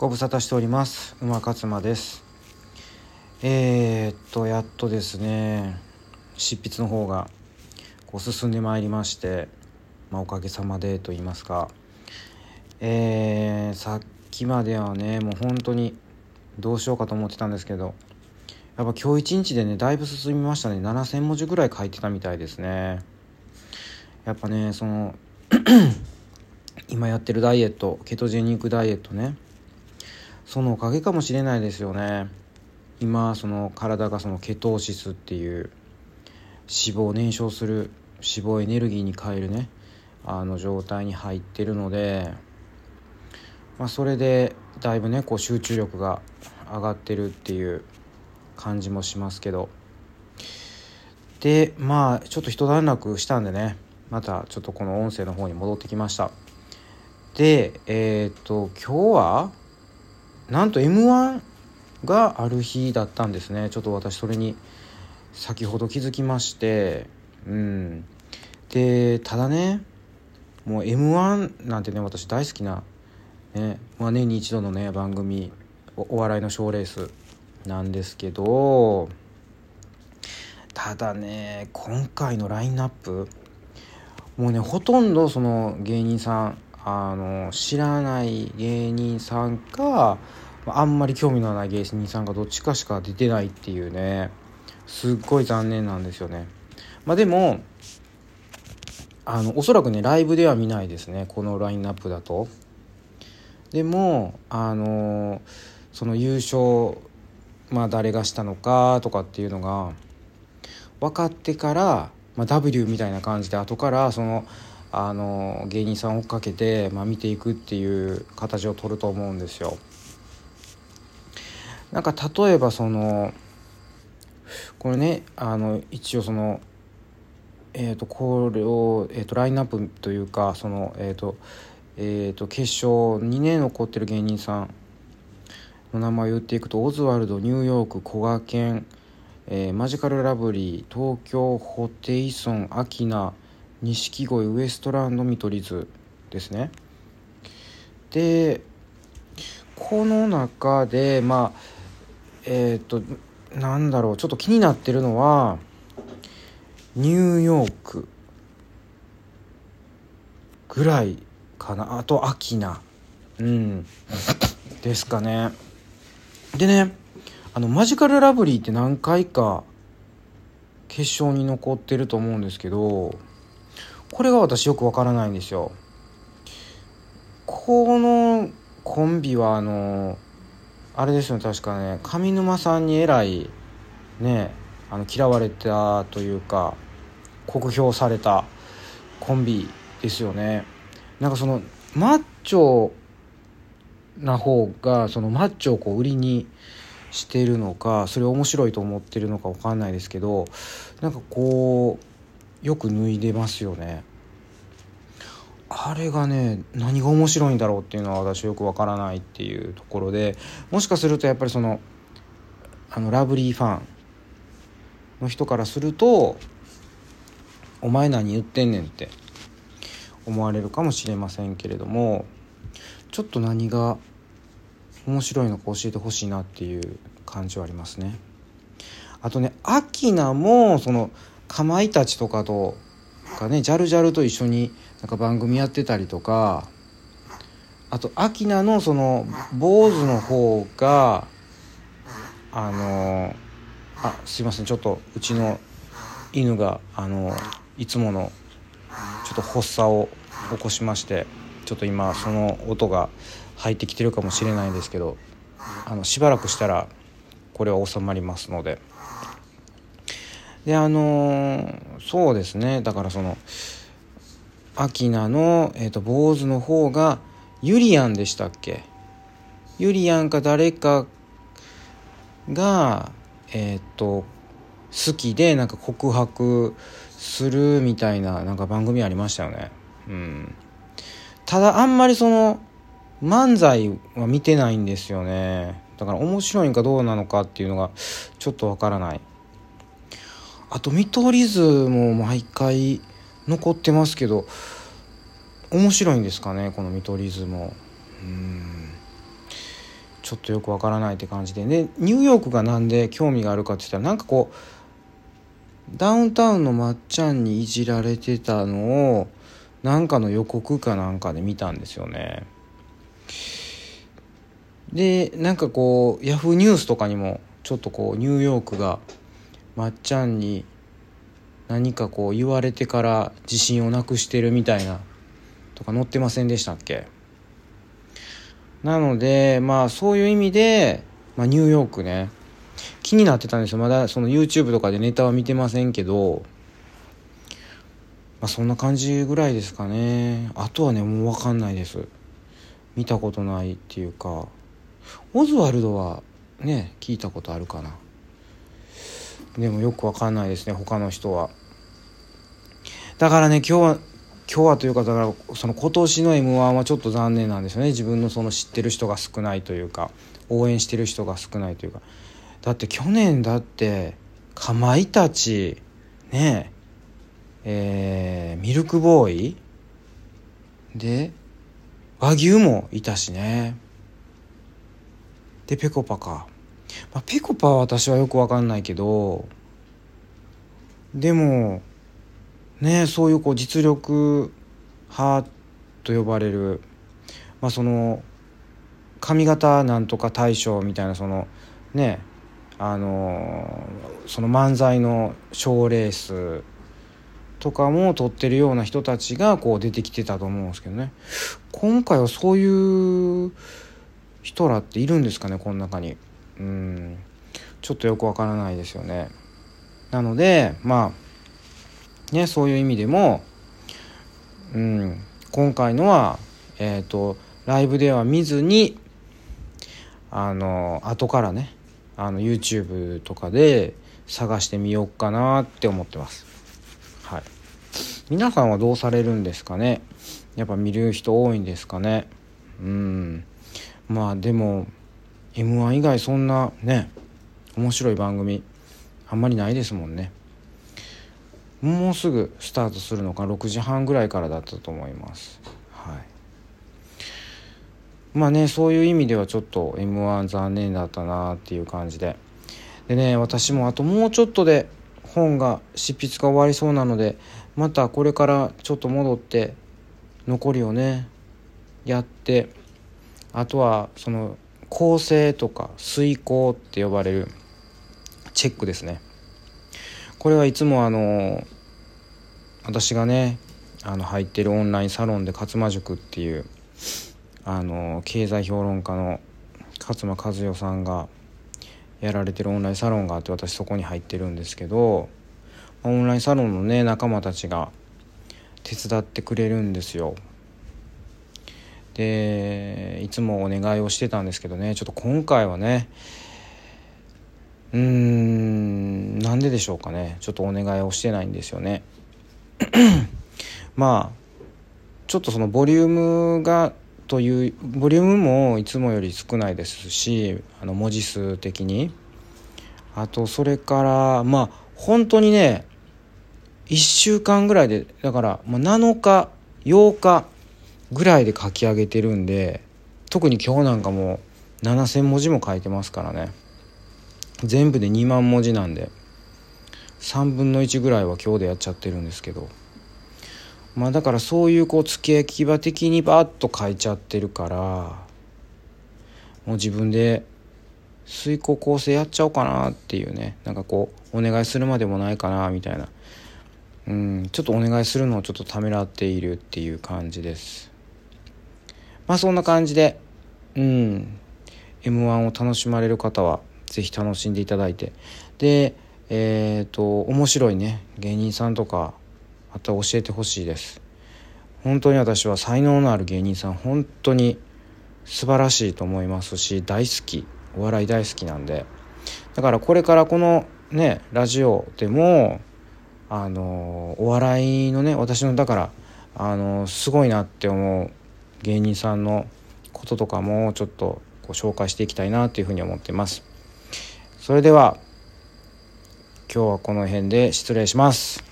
ご無沙汰しております。馬勝馬です。えー、っとやっとですね執筆の方がこう進んでまいりまして、まあ、おかげさまでと言いますか。えー、さっきまではねもう本当にどうしようかと思ってたんですけどやっぱ今日一日でねだいぶ進みましたね。7,000文字ぐらい書いてたみたいですね。やっぱねその 今やってるダイエットケトジェニックダイエットね。そのおかげかもしれないですよね。今その体がそのケトーシスっていう脂肪を燃焼する脂肪エネルギーに変えるねあの状態に入ってるので、まあ、それでだいぶねこう集中力が上がってるっていう感じもしますけど。でまあちょっと一段落したんでねまたちょっとこの音声の方に戻ってきました。でえっ、と今日はなんと m 1がある日だったんですね。ちょっと私それに先ほど気づきまして。うん。でただねもう m 1なんてね私大好きな、ねまあ、年に一度のね番組お笑いの賞ーレースなんですけどただね今回のラインナップもうねほとんどその芸人さんあの知らない芸人さんかあんまり興味のない芸人さんがどっちかしか出てないっていうねすっごい残念なんですよね。まあ、でもあのおそらくねライブでは見ないですねこのラインナップだと。でもあのその優勝まあ誰がしたのかとかっていうのが分かってから、まあ、W みたいな感じで後からそのあの芸人さんを追っかけて、まあ、見ていくっていう形を取ると思うんですよ。なんか例えばそのこれねあの一応そのえー、とこれを、えー、とラインナップというかそのえっ、ー、とえー、と決勝2年残ってる芸人さんの名前を言っていくとオズワルドニューヨークこがけん、え、マジカルラブリー東京ホテイソンアキナ錦鯉ウエストランド見取り図ですね。でこの中でまあえっ、となんだろうちょっと気になってるのはニューヨークぐらいかな。あとアキナうん。ですかね。でねあのマジカルラブリーって何回か決勝に残ってると思うんですけどこれが私よくわからないんですよ。このコンビはあのあれですよね確かね上沼さんにえらいねあの嫌われたというか酷評されたコンビですよね。なんかそのマッチョな方がそのマッチョをこう売りにしてるのかそれ面白いと思ってるのか分かんないですけどなんかこうよく脱いでますよねあれがね何が面白いんだろうっていうのは私よくわからないっていうところでもしかするとやっぱりそのあのラブリーファンの人からすると「お前何言ってんねん」って思われるかもしれませんけれどもちょっと何が面白いのか教えてほしいなっていう感じはありますね。あとねアキナもそのかまいたちとかとかねジャルジャルと一緒になんか番組やってたりとかあとアキナのその坊主の方があのあすいませんちょっとうちの犬があのいつものちょっと発作を起こしましてちょっと今その音が入ってきてるかもしれないんですけどあのしばらくしたらこれは収まりますので。であのそうですね。だからそのアキナの、えーと、坊主の方がユリアンでしたっけ？ユリアンか誰かがえっ、ー、と好きでなんか告白するみたいななんか番組ありましたよね。うん。ただあんまりその漫才は見てないんですよね。だから面白いんかどうなのかっていうのがちょっとわからない。あと見取り図も毎回残ってますけど面白いんですかねこの見取り図も。うん。ちょっとよくわからないって感じで。でニューヨークがなんで興味があるかって言ったらなんかこうダウンタウンのまっちゃんにいじられてたのをなんかの予告かなんかで見たんですよね。でなんかこうヤフーニュースとかにもちょっとこうニューヨークがまっちゃんに何かこう言われてから自信をなくしてるみたいなとか載ってませんでしたっけ？なのでまあそういう意味で、まあ、ニューヨークね。気になってたんですよ。まだその YouTube とかでネタは見てませんけど。まあそんな感じぐらいですかね。あとはねもう分かんないです。見たことないっていうか。オズワルドはね聞いたことあるかな。でもよくわかんないですね他の人は。だからね今日は今日はというかだからその今年の m 1はちょっと残念なんですよね。自分のその知ってる人が少ないというか応援してる人が少ないというか。だって去年だってかまいたちねええー、ミルクボーイで和牛もいたしね。でぺこぱか、まあ、ぺこぱは私はよくわかんないけどでもねそういうこう実力派と呼ばれるまあその髪型なんとか大賞みたいなそのねあのその漫才の賞レースとかも撮ってるような人たちがこう出てきてたと思うんですけどね。今回はそういう人らっているんですかねこの中に。うん。ちょっとよくわからないですよね。なのでまあねそういう意味でもうん今回のはえっ、ー、とライブでは見ずにあの後からねあの YouTube とかで探してみようかなって思ってます。はい。皆さんはどうされるんですかね？やっぱ見る人多いんですかね？うん。まあでも m 1以外そんなね面白い番組あんまりないですもんね。もうすぐスタートするのか6時半ぐらいからだったと思います。はい。まあねそういう意味ではちょっと m 1残念だったなっていう感じで。でね私もあともうちょっとで本が執筆が終わりそうなのでまたこれからちょっと戻って残りをねやってあとはその構成とか遂行って呼ばれるチェックですね。これはいつもあの私がねあの入ってるオンラインサロンで勝間塾っていうあの経済評論家の勝間和代さんがやられてるオンラインサロンがあって私そこに入ってるんですけどオンラインサロンのね仲間たちが手伝ってくれるんですよ。でいつもお願いをしてたんですけどね。ちょっと今回はねうーんなんででしょうかね。ちょっとお願いをしてないんですよね。まあちょっとそのボリュームがというボリュームもいつもより少ないですしあの文字数的に。あとそれからまあ本当にね1週間ぐらいでだから、ま、7日8日ぐらいで書き上げてるんで特に今日なんかも7,000文字も書いてますからね。全部で2万文字なんで3分の1ぐらいは今日でやっちゃってるんですけど。まあだからそういうこう付け焼き場的にバッと書いちゃってるからもう自分で遂行構成やっちゃおうかなっていうねなんかこうお願いするまでもないかなみたいな。うんちょっとお願いするのをちょっとためらっているっていう感じです。まあそんな感じで、うん、M1 を楽しまれる方は是非楽しんでいただいて、で、えっ、ー、と、面白いね、芸人さんとか、また教えてほしいです。本当に私は才能のある芸人さん、本当に素晴らしいと思いますし、大好き、お笑い大好きなんで、だからこれからこのね、ラジオでも、あの、お笑いのね、私の、だから、あの、すごいなって思う芸人さんのこととかもちょっとこう紹介していきたいなというふうに思っています。それでは今日はこの辺で失礼します。